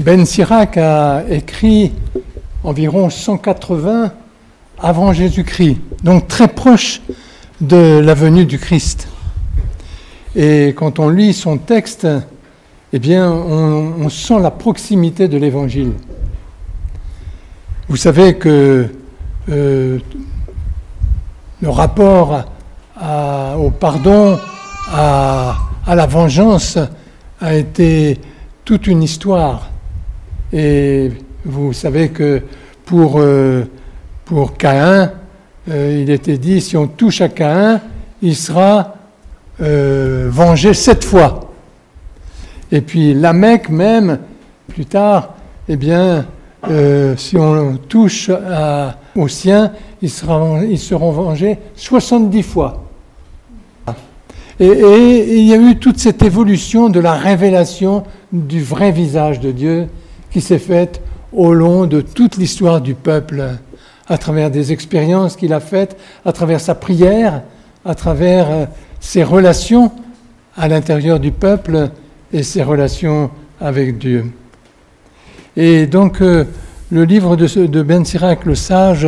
Ben Sirac a écrit environ 180 avant Jésus-Christ, donc très proche de la venue du Christ. Et quand on lit son texte, eh bien, on, sent la proximité de l'Évangile. Vous savez que euh, le rapport au pardon, à, la vengeance, a été toute une histoire. Et vous savez que pour, euh, pour Caïn, euh, il était dit, si on touche à Caïn, il sera euh, vengé sept fois. Et puis Lamech même, plus tard, eh bien, si on touche aux siens, ils, seront vengés 70 fois. Et, il y a eu toute cette évolution de la révélation du vrai visage de Dieu qui s'est faite au long de toute l'histoire du peuple, à travers des expériences qu'il a faites, à travers sa prière, à travers euh, ses relations à l'intérieur du peuple et ses relations avec Dieu. Et donc euh, le livre de, de Ben Sirac, le sage,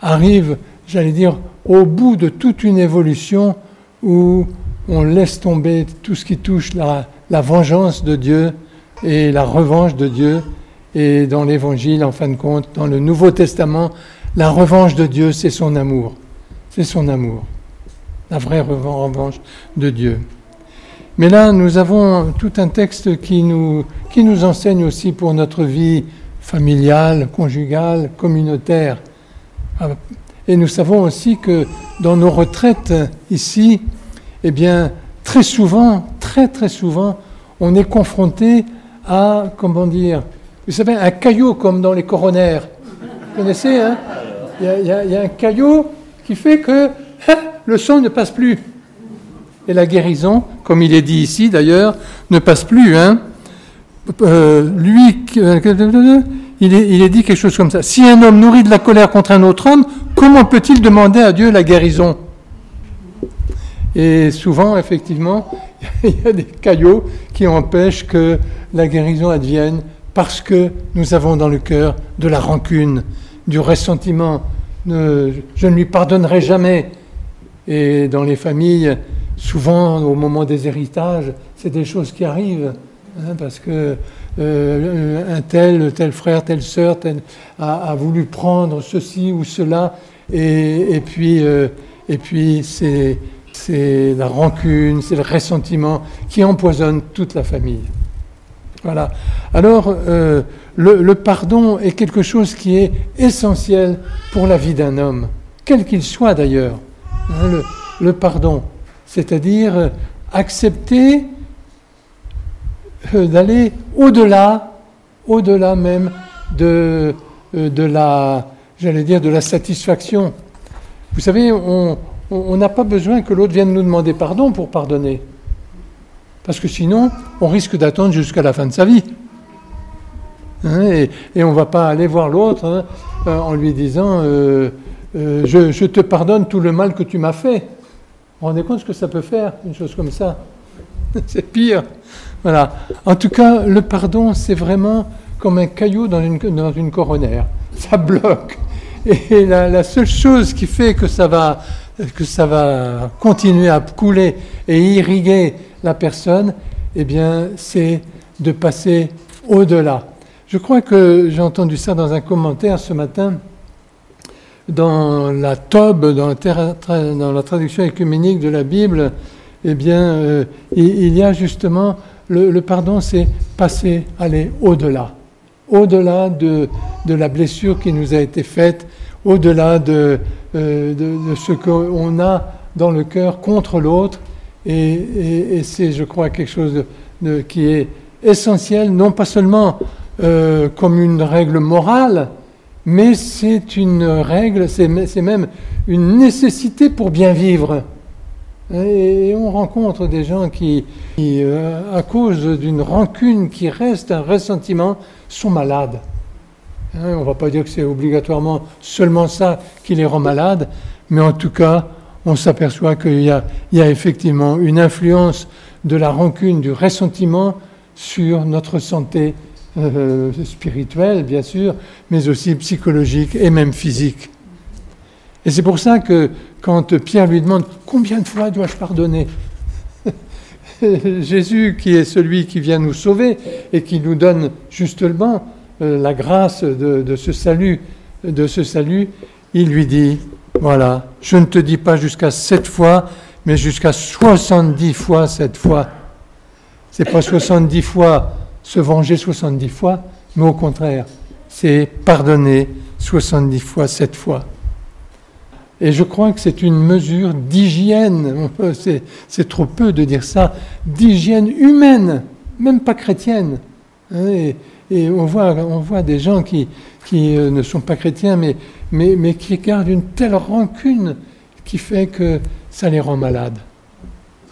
arrive, j'allais dire, au bout de toute une évolution où on laisse tomber tout ce qui touche la, vengeance de Dieu et la revanche de Dieu. Et dans l'Évangile, en fin de compte, dans le Nouveau Testament, la revanche de Dieu, c'est son amour. C'est son amour. La vraie revanche de Dieu. Mais là, nous avons tout un texte qui nous, qui nous enseigne aussi pour notre vie familiale, conjugale, communautaire. Et nous savons aussi que dans nos retraites ici, eh bien, très souvent, très très souvent, on est confronté à, comment dire, vous savez, un caillot comme dans les coronaires. Vous connaissez, hein? Il y, a, un caillot qui fait que hein, le sang ne passe plus. Et la guérison, comme il est dit ici d'ailleurs, ne passe plus. Hein euh, lui, il est, il est dit quelque chose comme ça. Si un homme nourrit de la colère contre un autre homme, comment peut-il demander à Dieu la guérison? Et souvent, effectivement, il y a des caillots qui empêchent que la guérison advienne parce que nous avons dans le cœur de la rancune, du ressentiment. Je ne lui pardonnerai jamais. Et dans les familles, souvent au moment des héritages, c'est des choses qui arrivent. Hein, parce que euh, un tel, tel frère, telle sœur a, voulu prendre ceci ou cela, et, puis, euh, et puis c'est c'est la rancune, c'est le ressentiment qui empoisonne toute la famille. Alors, euh, le, pardon est quelque chose qui est essentiel pour la vie d'un homme, quel qu'il soit d'ailleurs. Hein, le, pardon, c'est-à-dire euh, accepter euh, d'aller au-delà, au-delà même de, de la, j'allais dire, de la satisfaction. Vous savez, on n'a pas besoin que l'autre vienne nous demander pardon pour pardonner. Parce que sinon, on risque d'attendre jusqu'à la fin de sa vie. Hein, et, on ne va pas aller voir l'autre hein, euh, en lui disant euh, euh, je, te pardonne tout le mal que tu m'as fait. Vous vous rendez compte ce que ça peut faire, une chose comme ça? C'est pire. Voilà. En tout cas, le pardon, c'est vraiment comme un caillou dans une, dans une coronaire. Ça bloque. Et la seule chose qui fait que ça va que ça va continuer à couler et irriguer la personne, eh bien, c'est de passer au-delà. Je crois que j'ai entendu ça dans un commentaire ce matin dans la Tobe, dans la, traduction écuménique de la Bible, eh bien, euh, il, y a justement le, pardon, c'est passer, aller au-delà, au-delà de, de, la blessure qui nous a été faite, au-delà de, euh, de, ce qu'on a dans le cœur contre l'autre. Et, c'est, je crois, quelque chose qui est essentiel, non pas seulement euh, comme une règle morale, mais c'est une règle, c'est, même une nécessité pour bien vivre. Et, on rencontre des gens qui, euh, à cause d'une rancune qui reste, un ressentiment, sont malades. Hein, on ne va pas dire que c'est obligatoirement seulement ça qui les rend malades, mais en tout cas, on s'aperçoit qu'il y, a effectivement une influence de la rancune, du ressentiment sur notre santé euh, spirituel, bien sûr, mais aussi psychologique et même physique. Et c'est pour ça que quand Pierre lui demande combien de fois dois-je pardonner Jésus, qui est celui qui vient nous sauver et qui nous donne justement euh, la grâce de, ce salut, de ce salut, il lui dit voilà, je ne te dis pas jusqu'à sept fois, mais jusqu'à soixante-dix fois cette fois. C'est pas soixante-dix fois se venger 70 fois, mais au contraire, c'est pardonner 70 fois, 7 fois. Et je crois que c'est une mesure d'hygiène, c'est trop peu de dire ça, d'hygiène humaine, même pas chrétienne. Hein, et, on, voit, on voit des gens qui, qui euh, ne sont pas chrétiens, mais, mais, mais qui gardent une telle rancune qui fait que ça les rend malades.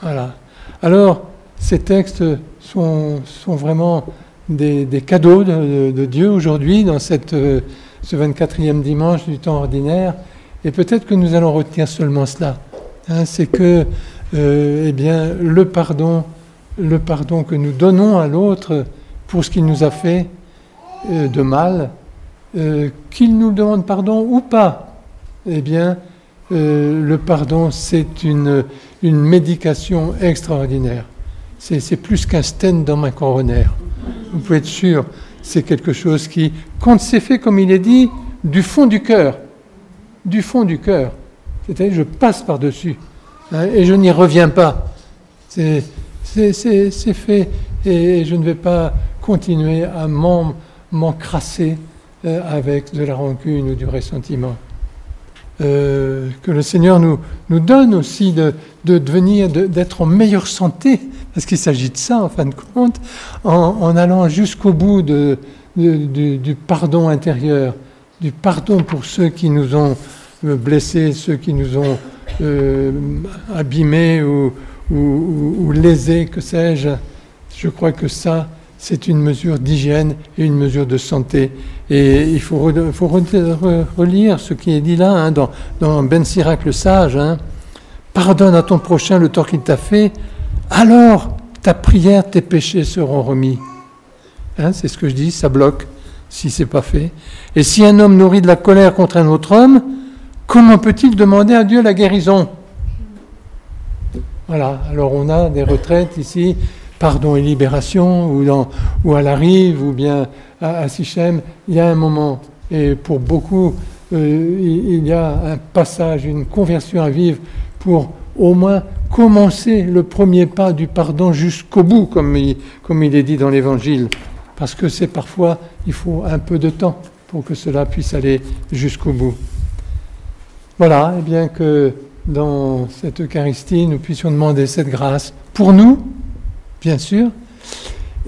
Voilà. Alors, ces textes sont, sont vraiment des, cadeaux de, Dieu aujourd'hui dans cette, euh, ce 24e dimanche du temps ordinaire. Et peut-être que nous allons retenir seulement cela. Hein, c'est que euh, eh bien, le pardon, le pardon que nous donnons à l'autre pour ce qu'il nous a fait euh, de mal, qu'il nous demande pardon ou pas, eh bien, le pardon, c'est une, une médication extraordinaire. C'est plus qu'un stent dans ma coronaire. Vous pouvez être sûr, c'est quelque chose qui, quand c'est fait comme il est dit, du fond du cœur, du fond du cœur, c'est-à-dire je passe par-dessus hein, et je n'y reviens pas. C'est fait et je ne vais pas continuer à m'encrasser euh, avec de la rancune ou du ressentiment. Euh, que le Seigneur nous, nous donne aussi de, de devenir, d'être en meilleure santé parce qu'il s'agit de ça, en fin de compte, en, allant jusqu'au bout de, du pardon intérieur, du pardon pour ceux qui nous ont euh, blessés, ceux qui nous ont euh, abîmés ou, ou, lésés, que sais-je. Je crois que ça, c'est une mesure d'hygiène et une mesure de santé. Et il faut, relire ce qui est dit là, hein, dans, dans, Ben Sirac le sage. Hein. Pardonne à ton prochain le tort qu'il t'a fait, alors ta prière, tes péchés seront remis. Hein, c'est ce que je dis, ça bloque si c'est pas fait. Et si un homme nourrit de la colère contre un autre homme, comment peut-il demander à Dieu la guérison? Voilà, alors on a des retraites ici, pardon et libération, ou, à la rive, ou bien à, Sichem, il y a un moment, et pour beaucoup, euh, il y a un passage, une conversion à vivre pour au moins commencer le premier pas du pardon jusqu'au bout, comme il est dit dans l'Évangile. Parce que c'est parfois, il faut un peu de temps pour que cela puisse aller jusqu'au bout. Voilà, et bien que dans cette Eucharistie, nous puissions demander cette grâce pour nous, bien sûr,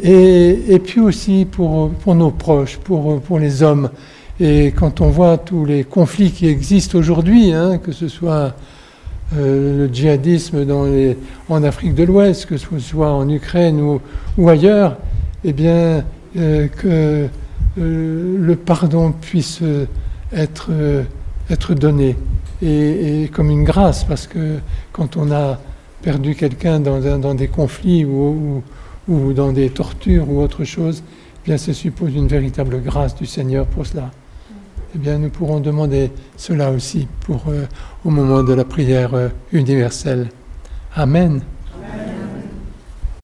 et, puis aussi pour, pour nos proches, pour, pour les hommes. Et quand on voit tous les conflits qui existent aujourd'hui, hein, que ce soit euh, le djihadisme en Afrique de l'Ouest, que ce soit en Ukraine ou, ou ailleurs, eh bien, euh, que euh, le pardon puisse être, être donné et, comme une grâce, parce que quand on a perdu quelqu'un dans, des conflits ou, dans des tortures ou autre chose, eh bien, ça suppose une véritable grâce du Seigneur pour cela eh bien, nous pourrons demander cela aussi pour, euh, au moment de la prière euh, universelle. Amen.